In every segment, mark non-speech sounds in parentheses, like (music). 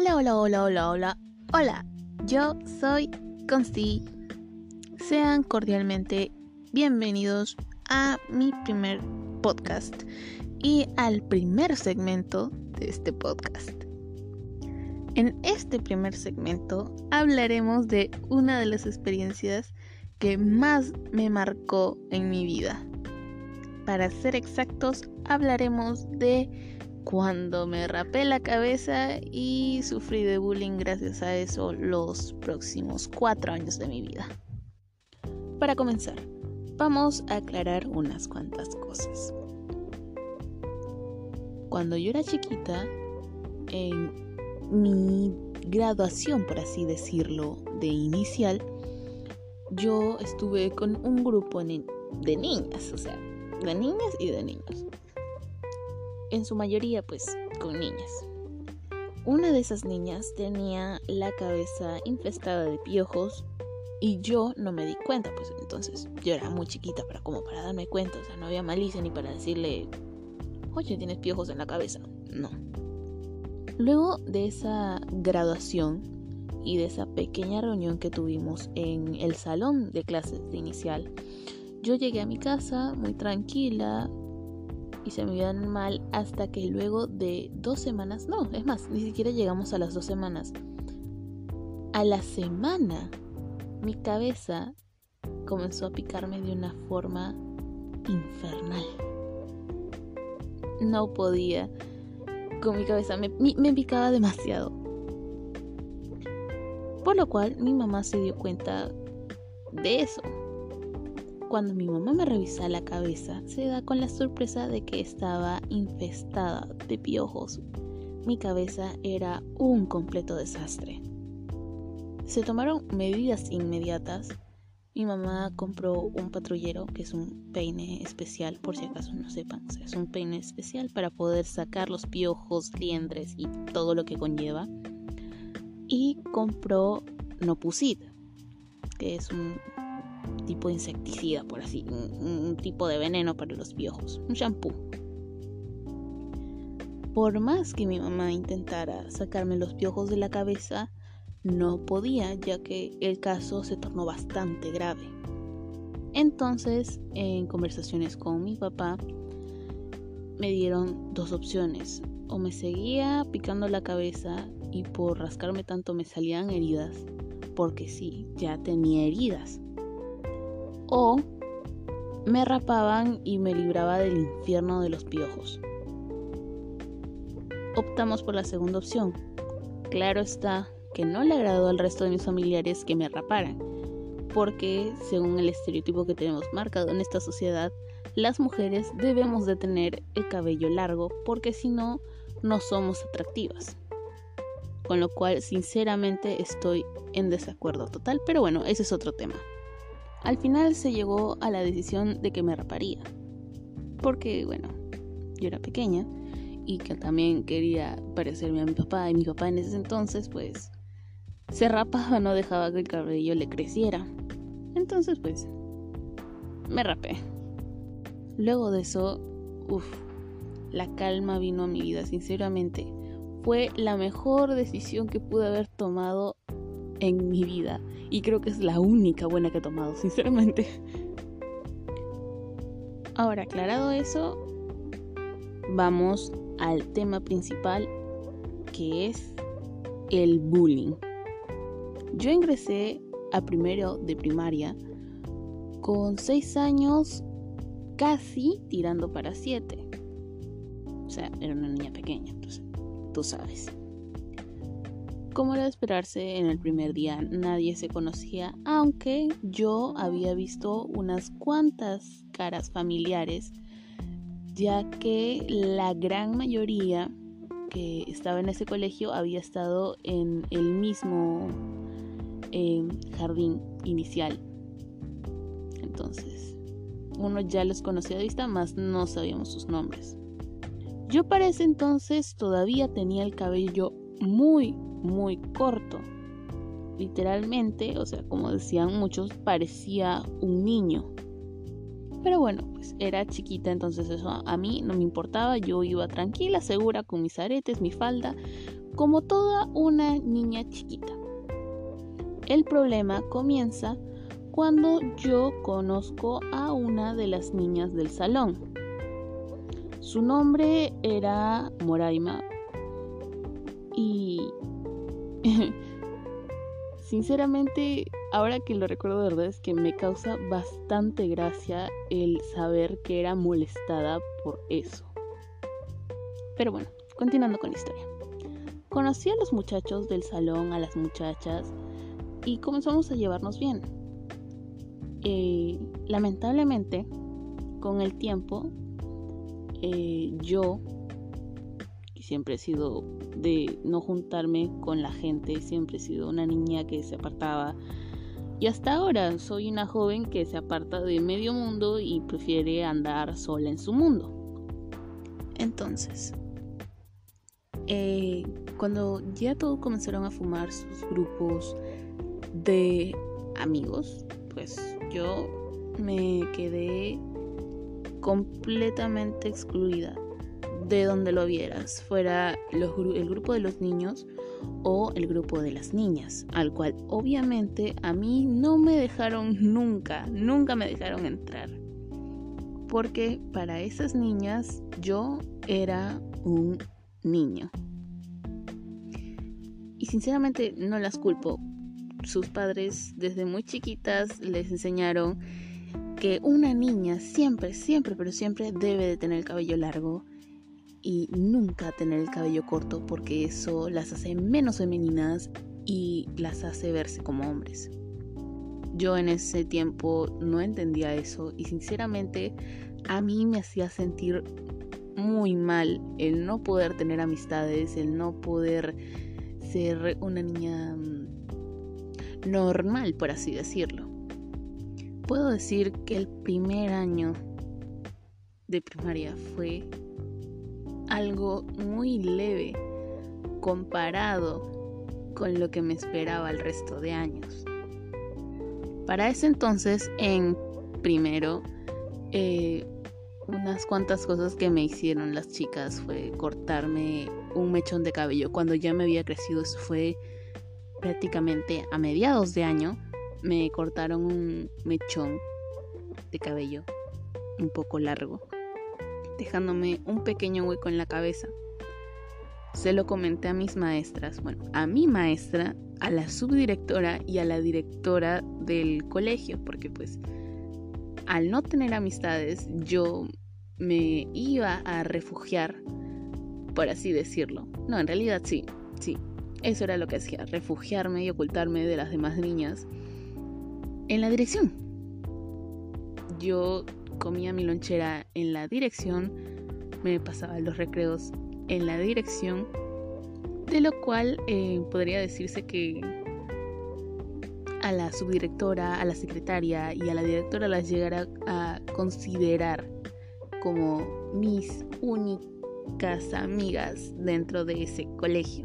Hola, hola, hola, hola, hola, hola. Yo soy Consti. Sean cordialmente bienvenidos a mi primer podcast y al primer segmento de este podcast. En este primer segmento hablaremos de una de las experiencias que más me marcó en mi vida. Para ser exactos, hablaremos de cuando me rapé la cabeza y sufrí de bullying gracias a eso los próximos cuatro años de mi vida. Para comenzar, vamos a aclarar unas cuantas cosas. Cuando yo era chiquita, en mi graduación, por así decirlo, de inicial, yo estuve con un grupo de niñas, o sea, de niñas y de niños en su mayoría pues con niñas. Una de esas niñas tenía la cabeza infestada de piojos y yo no me di cuenta, pues entonces yo era muy chiquita para como para darme cuenta, o sea, no había malicia ni para decirle, oye, tienes piojos en la cabeza. No. Luego de esa graduación y de esa pequeña reunión que tuvimos en el salón de clases de inicial, yo llegué a mi casa muy tranquila, y se me iban mal hasta que luego de dos semanas, no, es más, ni siquiera llegamos a las dos semanas. A la semana, mi cabeza comenzó a picarme de una forma infernal. No podía con mi cabeza, me, me picaba demasiado. Por lo cual mi mamá se dio cuenta de eso cuando mi mamá me revisa la cabeza, se da con la sorpresa de que estaba infestada de piojos. Mi cabeza era un completo desastre. Se tomaron medidas inmediatas. Mi mamá compró un patrullero, que es un peine especial, por si acaso no sepan. es un peine especial para poder sacar los piojos, liendres y todo lo que conlleva. Y compró Nopusid, que es un tipo insecticida, por así, un, tipo de veneno para los piojos, un shampoo. Por más que mi mamá intentara sacarme los piojos de la cabeza, no podía, ya que el caso se tornó bastante grave. Entonces, en conversaciones con mi papá, me dieron dos opciones. O me seguía picando la cabeza y por rascarme tanto me salían heridas, porque sí, ya tenía heridas o me rapaban y me libraba del infierno de los piojos. Optamos por la segunda opción. Claro está que no le agradó al resto de mis familiares que me raparan, porque según el estereotipo que tenemos marcado en esta sociedad, las mujeres debemos de tener el cabello largo porque si no, no somos atractivas. Con lo cual, sinceramente, estoy en desacuerdo total, pero bueno, ese es otro tema. Al final se llegó a la decisión de que me raparía. Porque, bueno, yo era pequeña y que también quería parecerme a mi papá y mi papá en ese entonces pues se rapaba, no dejaba que el cabello le creciera. Entonces pues me rapé. Luego de eso, uff, la calma vino a mi vida, sinceramente. Fue la mejor decisión que pude haber tomado en mi vida. Y creo que es la única buena que he tomado, (laughs) sinceramente. Ahora, aclarado eso, vamos al tema principal que es el bullying. Yo ingresé a primero de primaria con 6 años casi tirando para 7. O sea, era una niña pequeña, entonces tú sabes. Como era de esperarse, en el primer día nadie se conocía, aunque yo había visto unas cuantas caras familiares, ya que la gran mayoría que estaba en ese colegio había estado en el mismo em, jardín inicial. Entonces, uno ya los conocía de vista, más no sabíamos sus nombres. Yo para ese entonces todavía tenía el cabello muy, muy corto. Literalmente, o sea, como decían muchos, parecía un niño. Pero bueno, pues era chiquita, entonces eso a mí no me importaba. Yo iba tranquila, segura, con mis aretes, mi falda, como toda una niña chiquita. El problema comienza cuando yo conozco a una de las niñas del salón. Su nombre era Moraima y (laughs) sinceramente ahora que lo recuerdo de verdad es que me causa bastante gracia el saber que era molestada por eso. Pero bueno, continuando con la historia. Conocí a los muchachos del salón, a las muchachas, y comenzamos a llevarnos bien. Eh, lamentablemente, con el tiempo, eh, yo, siempre he sido de no juntarme con la gente, siempre he sido una niña que se apartaba. Y hasta ahora soy una joven que se aparta de medio mundo y prefiere andar sola en su mundo. Entonces, eh, cuando ya todos comenzaron a fumar sus grupos de amigos, pues yo me quedé completamente excluida de donde lo vieras, fuera el grupo de los niños o el grupo de las niñas, al cual obviamente a mí no me dejaron nunca, nunca me dejaron entrar. Porque para esas niñas yo era un niño. Y sinceramente no las culpo. Sus padres desde muy chiquitas les enseñaron que una niña siempre, siempre, pero siempre debe de tener el cabello largo y nunca tener el cabello corto porque eso las hace menos femeninas y las hace verse como hombres. Yo en ese tiempo no entendía eso y sinceramente a mí me hacía sentir muy mal el no poder tener amistades, el no poder ser una niña mm, normal, por así decirlo. Puedo decir que el primer año de primaria fue algo muy leve comparado con lo que me esperaba el resto de años. Para ese entonces, en primero, eh, unas cuantas cosas que me hicieron las chicas fue cortarme un mechón de cabello. Cuando ya me había crecido, eso fue prácticamente a mediados de año, me cortaron un mechón de cabello un poco largo dejándome un pequeño hueco en la cabeza. Se lo comenté a mis maestras, bueno, a mi maestra, a la subdirectora y a la directora del colegio, porque pues al no tener amistades yo me iba a refugiar, por así decirlo. No, en realidad sí, sí, eso era lo que hacía, refugiarme y ocultarme de las demás niñas en la dirección. Yo comía mi lonchera en la dirección, me pasaba los recreos en la dirección, de lo cual eh, podría decirse que a la subdirectora, a la secretaria y a la directora las llegara a considerar como mis únicas amigas dentro de ese colegio.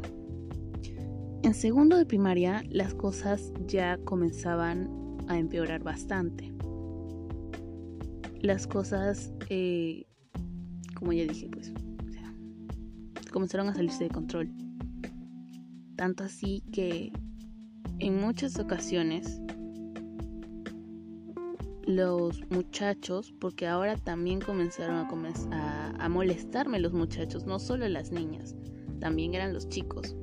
En segundo de primaria las cosas ya comenzaban a empeorar bastante las cosas, eh, como ya dije, pues, comenzaron a salirse de control. Tanto así que en muchas ocasiones los muchachos, porque ahora también comenzaron a, a molestarme los muchachos, no solo las niñas, también eran los chicos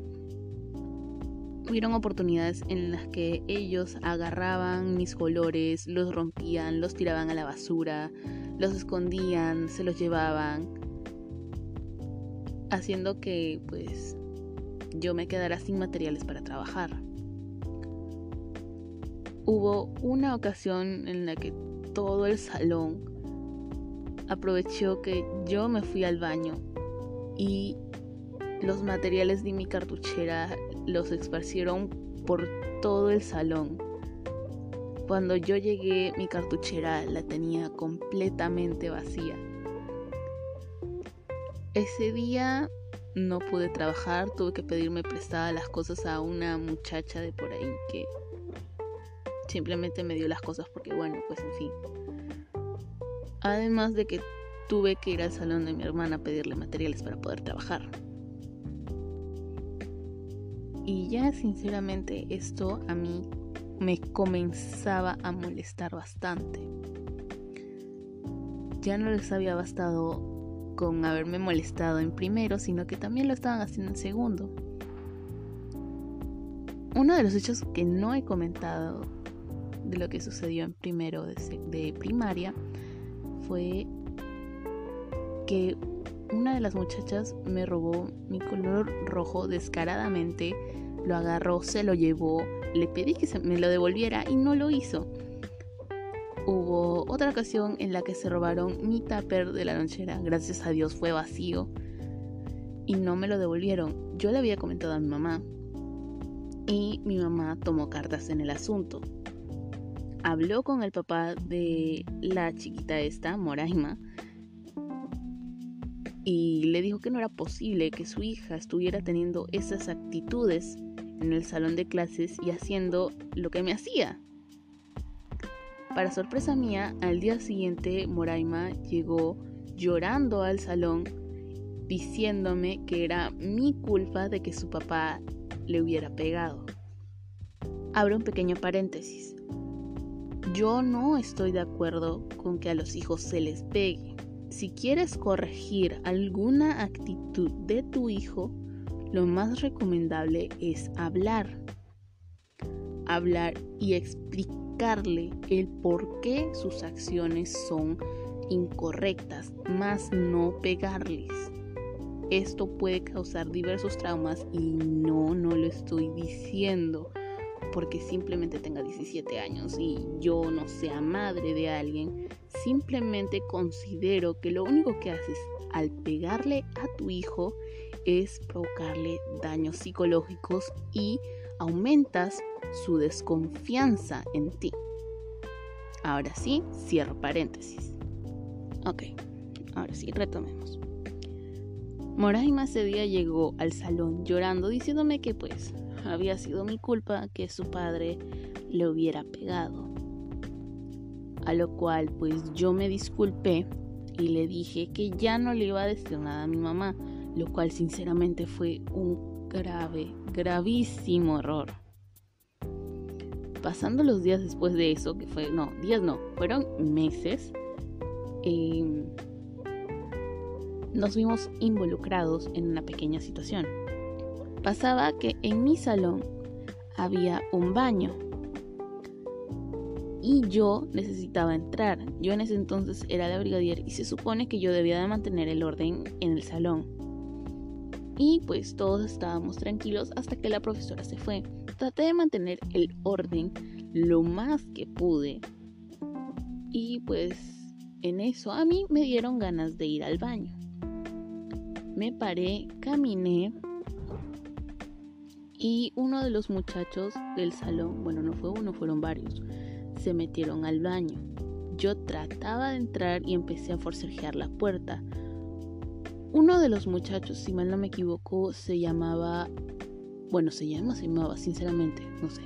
hubieron oportunidades en las que ellos agarraban mis colores, los rompían, los tiraban a la basura, los escondían, se los llevaban, haciendo que pues yo me quedara sin materiales para trabajar. Hubo una ocasión en la que todo el salón aprovechó que yo me fui al baño y los materiales de mi cartuchera los esparcieron por todo el salón. Cuando yo llegué mi cartuchera la tenía completamente vacía. Ese día no pude trabajar, tuve que pedirme prestada las cosas a una muchacha de por ahí que simplemente me dio las cosas porque bueno, pues en fin. Además de que tuve que ir al salón de mi hermana a pedirle materiales para poder trabajar. Y ya sinceramente esto a mí me comenzaba a molestar bastante. Ya no les había bastado con haberme molestado en primero, sino que también lo estaban haciendo en segundo. Uno de los hechos que no he comentado de lo que sucedió en primero de, primaria fue que una de las muchachas me robó mi color rojo descaradamente, lo agarró, se lo llevó, le pedí que me lo devolviera y no lo hizo. Hubo otra ocasión en la que se robaron mi tupper de la lonchera, gracias a Dios fue vacío y no me lo devolvieron. Yo le había comentado a mi mamá y mi mamá tomó cartas en el asunto habló con el papá de la chiquita esta, Moraima, y le dijo que no era posible que su hija estuviera teniendo esas actitudes en el salón de clases y haciendo lo que me hacía. Para sorpresa mía, al día siguiente Moraima llegó llorando al salón diciéndome que era mi culpa de que su papá le hubiera pegado. Abro un pequeño paréntesis. Yo no estoy de acuerdo con que a los hijos se les pegue. Si quieres corregir alguna actitud de tu hijo, lo más recomendable es hablar. Hablar y explicarle el por qué sus acciones son incorrectas, más no pegarles. Esto puede causar diversos traumas y no, no lo estoy diciendo porque simplemente tenga 17 años y yo no sea madre de alguien, simplemente considero que lo único que haces al pegarle a tu hijo es provocarle daños psicológicos y aumentas su desconfianza en ti. Ahora sí, cierro paréntesis. Ok, ahora sí, retomemos. Moraima ese día llegó al salón llorando diciéndome que pues había sido mi culpa que su padre le hubiera pegado. A lo cual pues yo me disculpé y le dije que ya no le iba a decir nada a mi mamá, lo cual sinceramente fue un grave, gravísimo error. Pasando los días después de eso, que fue, no, días no, fueron meses, em, nos vimos involucrados en una pequeña situación pasaba que en mi salón había un baño y yo necesitaba entrar. Yo en ese entonces era la brigadier y se supone que yo debía de mantener el orden en el salón. Y pues todos estábamos tranquilos hasta que la profesora se fue. Traté de mantener el orden lo más que pude. Y pues en eso a mí me dieron ganas de ir al baño. Me paré, caminé y uno de los muchachos del salón, bueno, no fue uno, fueron varios, se metieron al baño. Yo trataba de entrar y empecé a forcejear la puerta. Uno de los muchachos, si mal no me equivoco, se llamaba, bueno, se llama, se llamaba, sinceramente, no sé,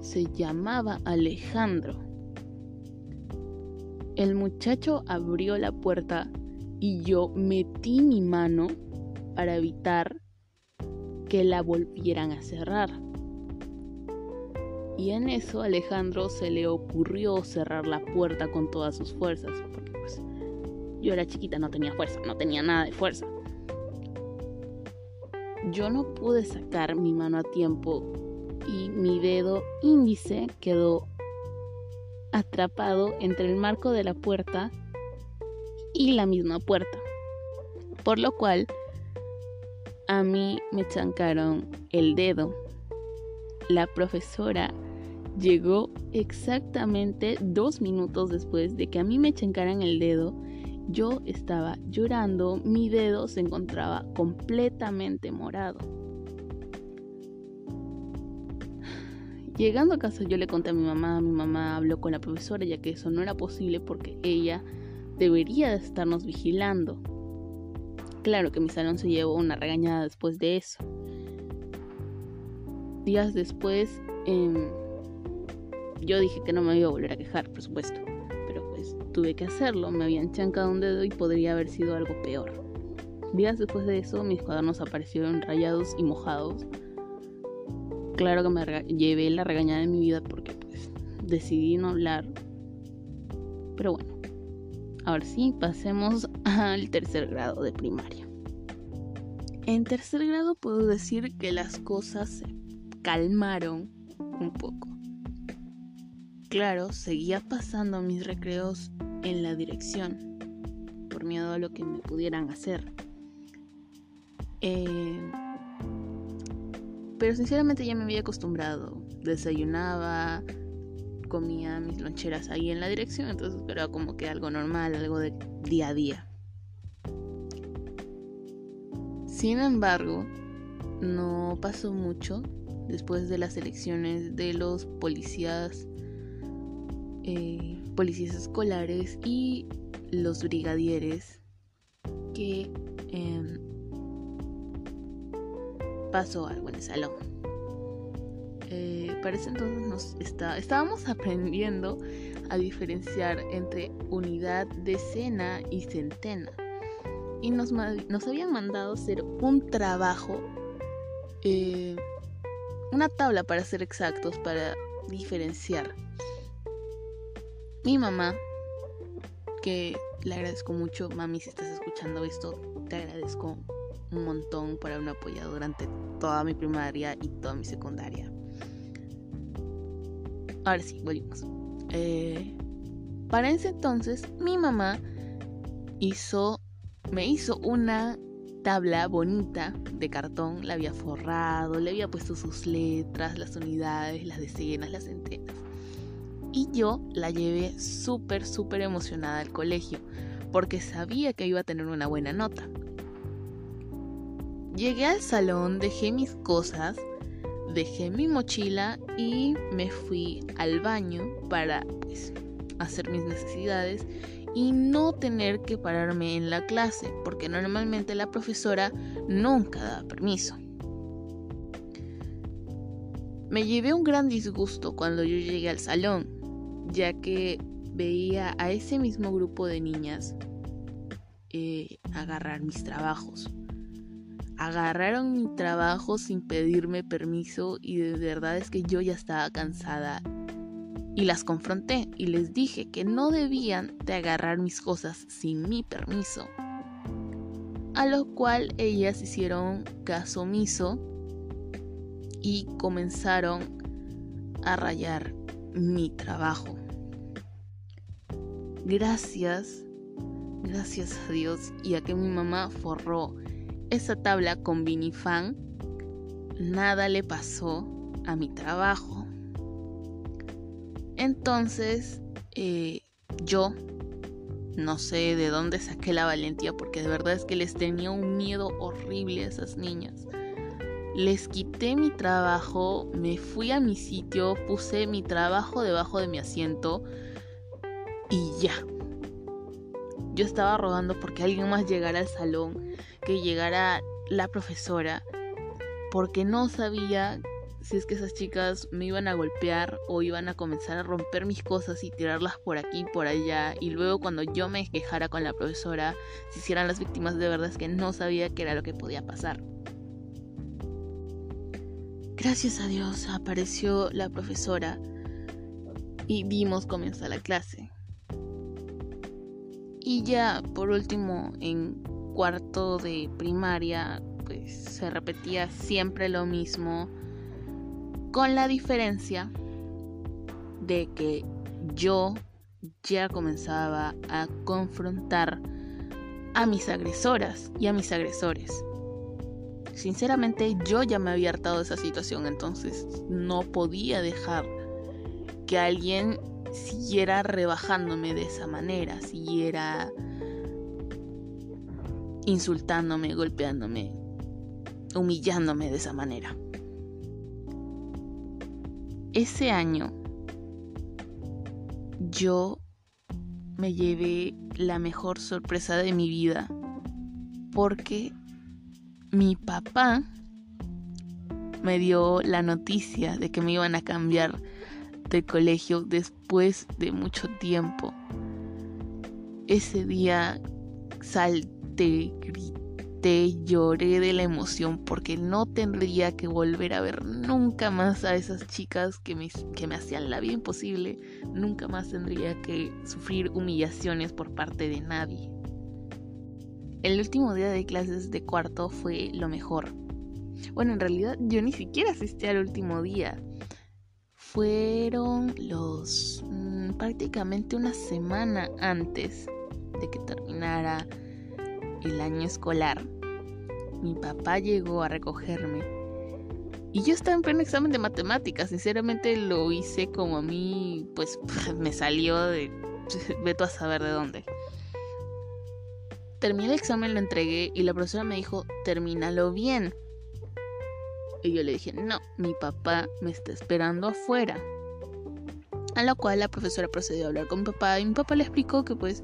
se llamaba Alejandro. El muchacho abrió la puerta y yo metí mi mano para evitar que la volvieran a cerrar. Y en eso Alejandro se le ocurrió cerrar la puerta con todas sus fuerzas, porque pues yo era chiquita, no tenía fuerza, no tenía nada de fuerza. Yo no pude sacar mi mano a tiempo y mi dedo índice quedó atrapado entre el marco de la puerta y la misma puerta. Por lo cual a mí me chancaron el dedo. La profesora llegó exactamente dos minutos después de que a mí me chancaran el dedo. Yo estaba llorando, mi dedo se encontraba completamente morado. Llegando a casa yo le conté a mi mamá, mi mamá habló con la profesora ya que eso no era posible porque ella debería de estarnos vigilando. Claro que mi salón se llevó una regañada después de eso. Días después, em, yo dije que no me iba a volver a quejar, por supuesto. Pero pues tuve que hacerlo, me habían chancado un dedo y podría haber sido algo peor. Días después de eso, mis cuadernos aparecieron rayados y mojados. claro que me llevé la regañada de mi vida porque pues decidí no hablar. Pero bueno, ahora sí, pasemos al tercer grado de primaria. En tercer grado puedo decir que las cosas se calmaron un poco. Claro, seguía pasando mis recreos en la dirección por miedo a lo que me pudieran hacer. Eh, pero sinceramente ya me había acostumbrado. Desayunaba, comía mis loncheras ahí en la dirección, entonces era como que algo normal, algo de día a día. Sin embargo, no pasó mucho después de las elecciones de los policías, eh, policías escolares y los brigadieres que em, pasó algo en el salón. Eh, para entonces nos está, estábamos aprendiendo a diferenciar entre unidad, decena y centena. Y nos, nos habían mandado hacer un trabajo, eh, una tabla para ser exactos, para diferenciar. Mi mamá, que le agradezco mucho, mami, si estás escuchando esto, te agradezco un montón por haberme apoyado durante toda mi primaria y toda mi secundaria. Ahora sí, volvimos. Eh, para ese entonces, mi mamá hizo, me hizo una tabla bonita de cartón, la había forrado, le había puesto sus letras, las unidades, las decenas, las centenas. Y yo la llevé súper, súper emocionada al colegio, porque sabía que iba a tener una buena nota. Llegué al salón, dejé mis cosas, dejé mi mochila y me fui al baño para pues, hacer mis necesidades y no tener que pararme en la clase, porque normalmente la profesora nunca da permiso. Me llevé un gran disgusto cuando yo llegué al salón, ya que veía a ese mismo grupo de niñas eh, agarrar mis trabajos agarraron mi trabajo sin pedirme permiso y de verdad es que yo ya estaba cansada y las confronté y les dije que no debían de agarrar mis cosas sin mi permiso. A lo cual ellas hicieron caso omiso y comenzaron a rayar mi trabajo. Gracias, gracias a Dios y a que mi mamá forró esa tabla con Vinifan, nada le pasó a mi trabajo. Entonces, eh, yo no sé de dónde saqué la valentía, porque de verdad es que les tenía un miedo horrible a esas niñas. Les quité mi trabajo, me fui a mi sitio, puse mi trabajo debajo de mi asiento y ya. Yo estaba rogando porque alguien más llegara al salón que llegara la profesora porque no sabía si es que esas chicas me iban a golpear o iban a comenzar a romper mis cosas y tirarlas por aquí y por allá y luego cuando yo me quejara con la profesora si hicieran las víctimas de verdad es que no sabía qué era lo que podía pasar. Gracias a Dios apareció la profesora y vimos comenzar la clase. Y ya por último en cuarto de primaria, pues se repetía siempre lo mismo, con la diferencia de que yo ya comenzaba a confrontar a mis agresoras y a mis agresores. Sinceramente yo ya me había hartado de esa situación, entonces no podía dejar que alguien siguiera rebajándome de esa manera, siguiera insultándome, golpeándome, humillándome de esa manera. Ese año yo me llevé la mejor sorpresa de mi vida porque mi papá me dio la noticia de que me iban a cambiar de colegio después de mucho tiempo. Ese día salté grité, lloré de la emoción porque no tendría que volver a ver nunca más a esas chicas que me, que me hacían la vida imposible. Nunca más tendría que sufrir humillaciones por parte de nadie. El último día de clases de cuarto fue lo mejor. Bueno, en realidad yo ni siquiera asistí al último día. Fueron los... Mm, prácticamente una semana antes de que terminara el año escolar, mi papá llegó a recogerme. Y yo estaba en pleno examen de matemáticas. Sinceramente lo hice como a mí, pues (laughs) me salió de... (laughs) Veto a saber de dónde. Terminé el examen, lo entregué y la profesora me dijo, termínalo bien. Y yo le dije, no, mi papá me está esperando afuera. A lo cual la profesora procedió a hablar con mi papá y mi papá le explicó que pues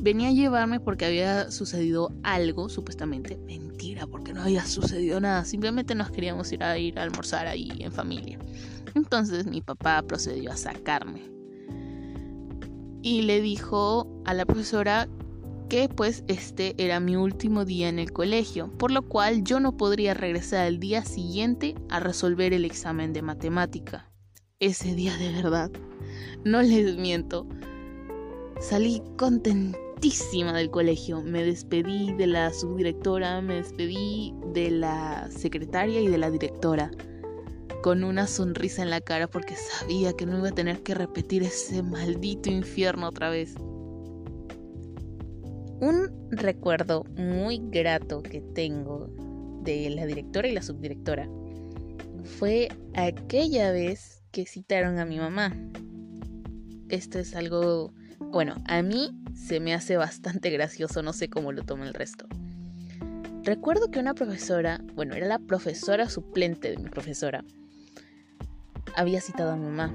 venía a llevarme porque había sucedido algo, supuestamente. Mentira, porque no había sucedido nada. Simplemente nos queríamos ir a ir a almorzar ahí en familia. Entonces mi papá procedió a sacarme. Y le dijo a la profesora que pues este era mi último día en el colegio, por lo cual yo no podría regresar al día siguiente a resolver el examen de matemática. Ese día de verdad no les miento. Salí contentísima del colegio. Me despedí de la subdirectora, me despedí de la secretaria y de la directora. Con una sonrisa en la cara porque sabía que no iba a tener que repetir ese maldito infierno otra vez. Un recuerdo muy grato que tengo de la directora y la subdirectora fue aquella vez que citaron a mi mamá esto es algo, bueno, a mí se me hace bastante (laughs) gracioso, no sé cómo lo toma el resto. Recuerdo que una profesora, bueno, era la profesora suplente de mi profesora, había citado a mi mamá.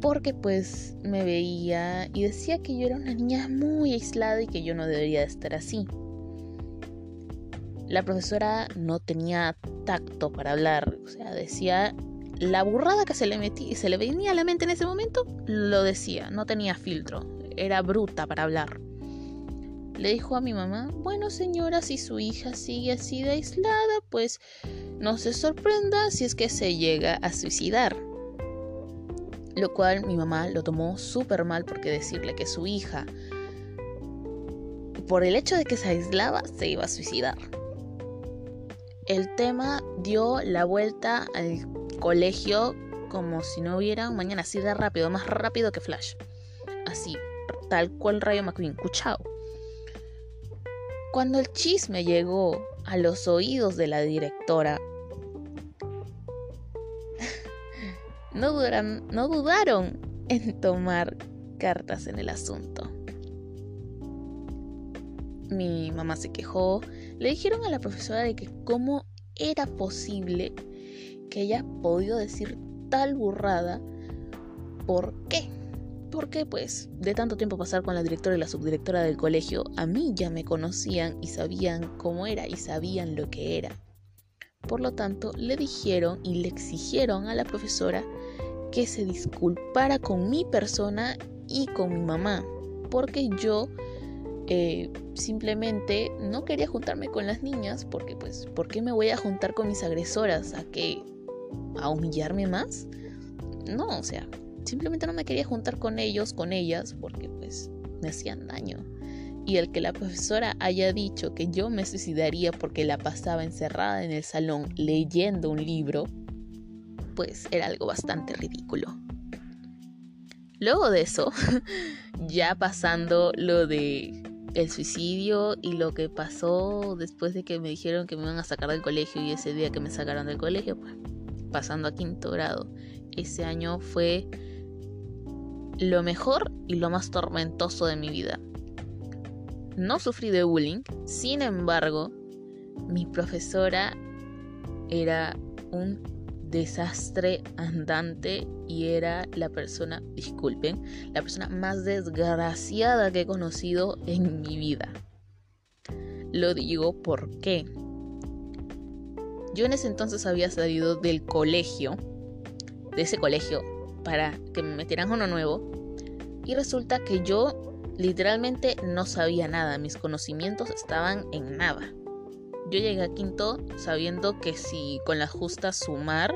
Porque pues me veía y decía que yo era una niña muy aislada y que yo no debería de estar así. La profesora no tenía tacto para hablar, o sea, decía la burrada que se le metía, se le venía a la mente en ese momento, lo decía, no tenía filtro, era bruta para hablar. Le dijo a mi mamá, bueno señora, si su hija sigue así de aislada, pues no se sorprenda si es que se llega a suicidar. Lo cual mi mamá lo tomó súper mal porque decirle que su hija, por el hecho de que se aislaba, se iba a suicidar. El tema dio la vuelta al colegio como si no hubiera mañana así de rápido, más rápido que Flash. Así, tal cual Rayo McQueen, cuchao. Cuando el chisme llegó a los oídos de la directora, (laughs) no, no dudaron en tomar cartas en el asunto. Mi mamá se quejó, le dijeron a la profesora de que cómo era posible que haya podido decir tal burrada. ¿Por qué? Porque pues de tanto tiempo pasar con la directora y la subdirectora del colegio, a mí ya me conocían y sabían cómo era y sabían lo que era. Por lo tanto, le dijeron y le exigieron a la profesora que se disculpara con mi persona y con mi mamá, porque yo eh, simplemente no quería juntarme con las niñas, porque pues, ¿por qué me voy a juntar con mis agresoras? ¿A que a humillarme más. No, o sea, simplemente no me quería juntar con ellos, con ellas, porque pues me hacían daño. Y el que la profesora haya dicho que yo me suicidaría porque la pasaba encerrada en el salón leyendo un libro, pues era algo bastante ridículo. Luego de eso, (laughs) ya pasando lo de el suicidio y lo que pasó después de que me dijeron que me iban a sacar del colegio y ese día que me sacaron del colegio, pues pasando a quinto grado. Ese año fue lo mejor y lo más tormentoso de mi vida. No sufrí de bullying, sin embargo, mi profesora era un desastre andante y era la persona, disculpen, la persona más desgraciada que he conocido en mi vida. Lo digo porque yo en ese entonces había salido del colegio, de ese colegio, para que me metieran uno nuevo. Y resulta que yo literalmente no sabía nada, mis conocimientos estaban en nada. Yo llegué a quinto sabiendo que si con la justa sumar,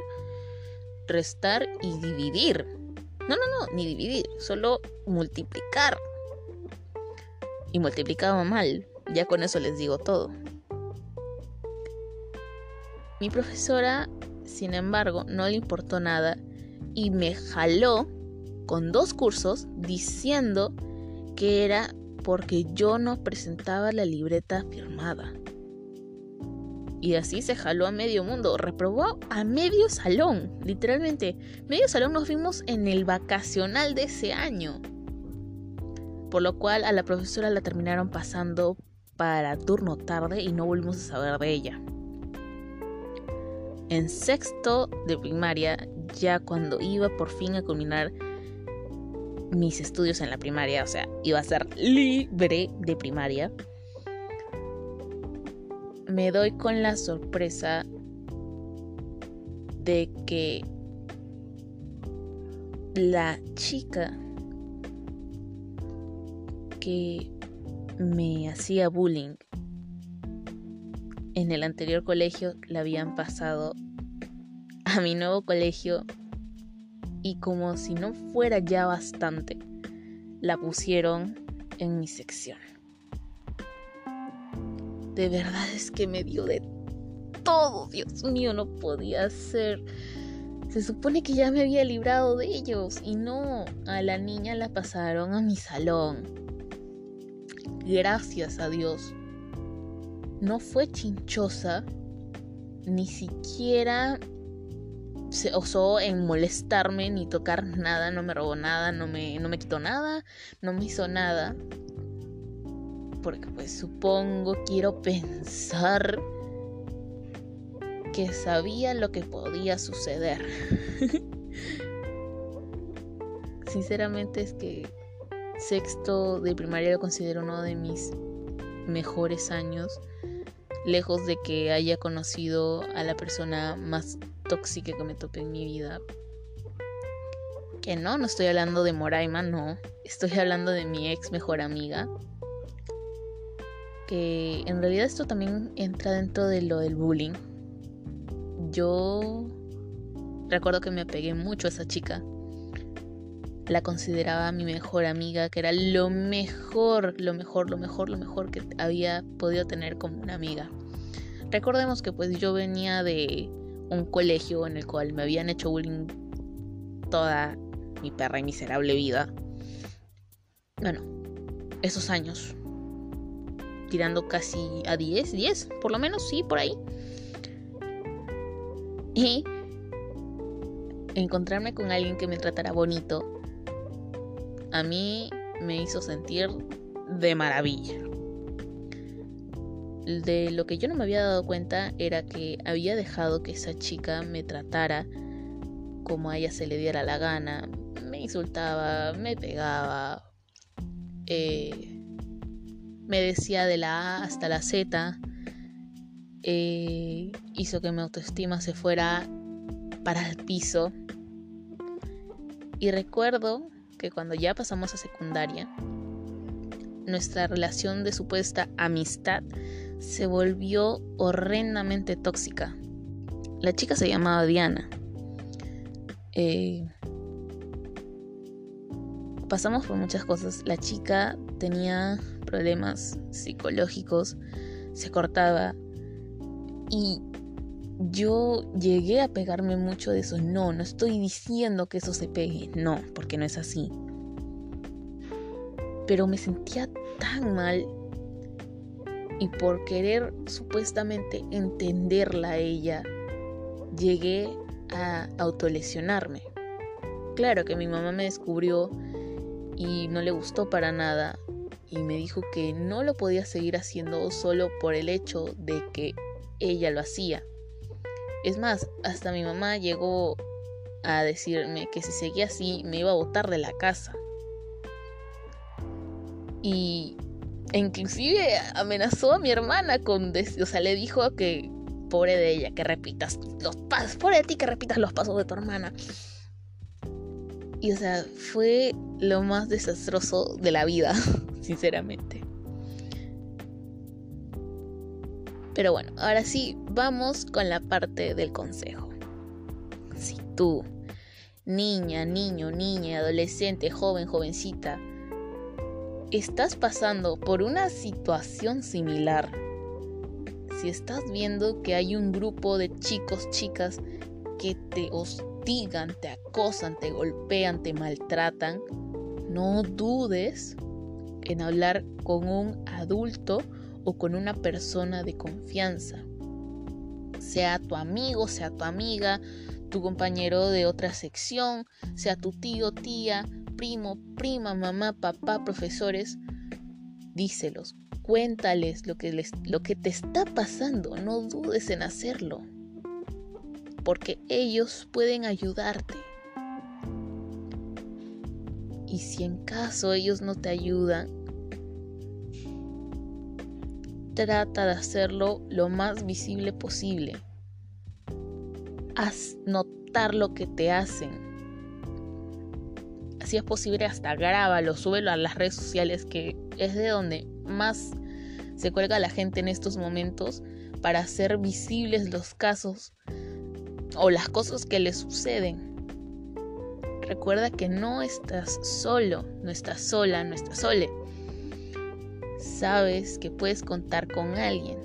restar y dividir. No, no, no, ni dividir, solo multiplicar. Y multiplicaba mal, ya con eso les digo todo. Mi profesora, sin embargo, no le importó nada y me jaló con dos cursos diciendo que era porque yo no presentaba la libreta firmada. Y así se jaló a medio mundo, reprobó a medio salón, literalmente. Medio salón nos vimos en el vacacional de ese año. Por lo cual a la profesora la terminaron pasando para turno tarde y no volvimos a saber de ella. En sexto de primaria, ya cuando iba por fin a culminar mis estudios en la primaria, o sea, iba a ser libre de primaria, me doy con la sorpresa de que la chica que me hacía bullying en el anterior colegio la habían pasado a mi nuevo colegio y como si no fuera ya bastante, la pusieron en mi sección. De verdad es que me dio de todo, Dios mío, no podía ser. Se supone que ya me había librado de ellos y no, a la niña la pasaron a mi salón. Gracias a Dios. No fue chinchosa, ni siquiera se osó en molestarme ni tocar nada, no me robó nada, no me, no me quitó nada, no me hizo nada porque pues supongo, quiero pensar que sabía lo que podía suceder. (laughs) Sinceramente es que sexto de primaria lo considero uno de mis mejores años, lejos de que haya conocido a la persona más tóxica que me topé en mi vida. Que no, no estoy hablando de Moraima, no. Estoy hablando de mi ex mejor amiga que en realidad esto también entra dentro de lo del bullying. Yo recuerdo que me apegué mucho a esa chica. La consideraba mi mejor amiga, que era lo mejor, lo mejor, lo mejor, lo mejor que había podido tener como una amiga. Recordemos que pues yo venía de un colegio en el cual me habían hecho bullying toda mi perra y miserable vida. Bueno, esos años tirando casi a 10, 10, por lo menos, sí, por ahí. Y encontrarme con alguien que me tratara bonito, a mí me hizo sentir de maravilla. De lo que yo no me había dado cuenta era que había dejado que esa chica me tratara como a ella se le diera la gana. Me insultaba, me pegaba, eh, me decía de la A hasta la Z, eh, hizo que mi autoestima se fuera para el piso. Y recuerdo que cuando ya pasamos a secundaria, nuestra relación de supuesta amistad se volvió horrendamente tóxica. La chica se llamaba Diana. Eh, pasamos por muchas cosas. La chica tenía problemas psicológicos, se cortaba y yo llegué a pegarme mucho de eso. No, no estoy diciendo que eso se pegue, no, porque no es así. Pero me sentía tan mal y por querer supuestamente entenderla a ella, llegué a autolesionarme. Claro que mi mamá me descubrió y no le gustó para nada y me dijo que no lo podía seguir haciendo solo por el hecho de que ella lo hacía. Es más, hasta mi mamá llegó a decirme que si seguía así me iba a botar de la casa. Y inclusive amenazó a mi hermana con, o sea, le dijo que pobre de ella, que repitas los pasos, pobre de ti que repitas los pasos de tu hermana. Y o sea, fue lo más desastroso de la vida, (laughs) sinceramente. Pero bueno, ahora sí, vamos con la parte del consejo. Si tú, niña, niño, niña, adolescente, joven, jovencita, estás pasando por una situación similar, si estás viendo que hay un grupo de chicos, chicas que te hostigan, te acosan, te golpean, te maltratan, no dudes en hablar con un adulto o con una persona de confianza. Sea tu amigo, sea tu amiga, tu compañero de otra sección, sea tu tío, tía, primo, prima, mamá, papá, profesores, díselos, cuéntales lo que, les, lo que te está pasando, no dudes en hacerlo, porque ellos pueden ayudarte. Y si en caso ellos no te ayudan, trata de hacerlo lo más visible posible. Haz notar lo que te hacen. Si es posible, hasta grábalo, súbelo a las redes sociales, que es de donde más se cuelga la gente en estos momentos para hacer visibles los casos o las cosas que le suceden. Recuerda que no estás solo, no estás sola, no estás sole sabes que puedes contar con alguien.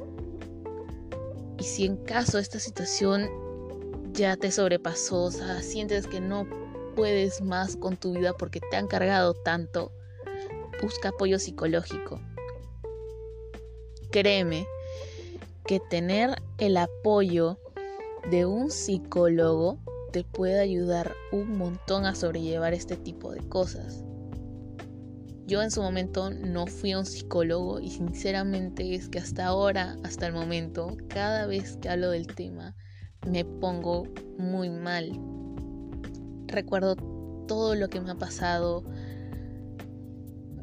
Y si en caso esta situación ya te sobrepasó, o sea, sientes que no puedes más con tu vida porque te han cargado tanto, busca apoyo psicológico. Créeme que tener el apoyo de un psicólogo te puede ayudar un montón a sobrellevar este tipo de cosas. Yo en su momento no fui un psicólogo y sinceramente es que hasta ahora, hasta el momento, cada vez que hablo del tema, me pongo muy mal. Recuerdo todo lo que me ha pasado,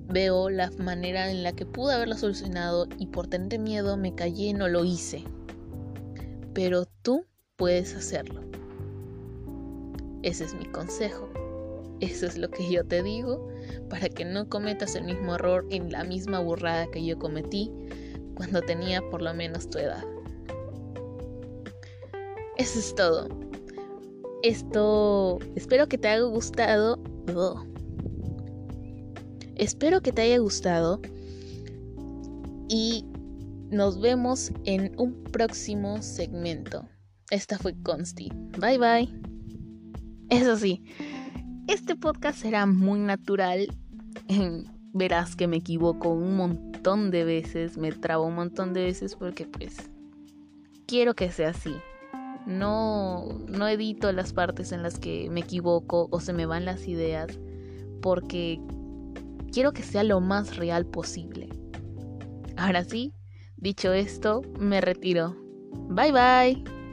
veo la manera en la que pude haberlo solucionado y por tener miedo me callé no lo hice. Pero tú puedes hacerlo. Ese es mi consejo. Eso es lo que yo te digo para que no cometas el mismo error en la misma burrada que yo cometí cuando tenía por lo menos tu edad. Eso es todo. Esto espero que te haya gustado. Espero que te haya gustado y nos vemos en un próximo segmento. Esta fue Consti. Bye bye. Eso sí, este podcast será muy natural. Verás que me equivoco un montón de veces, me trabo un montón de veces porque pues quiero que sea así. No, no edito las partes en las que me equivoco o se me van las ideas porque quiero que sea lo más real posible. Ahora sí, dicho esto, me retiro. Bye bye.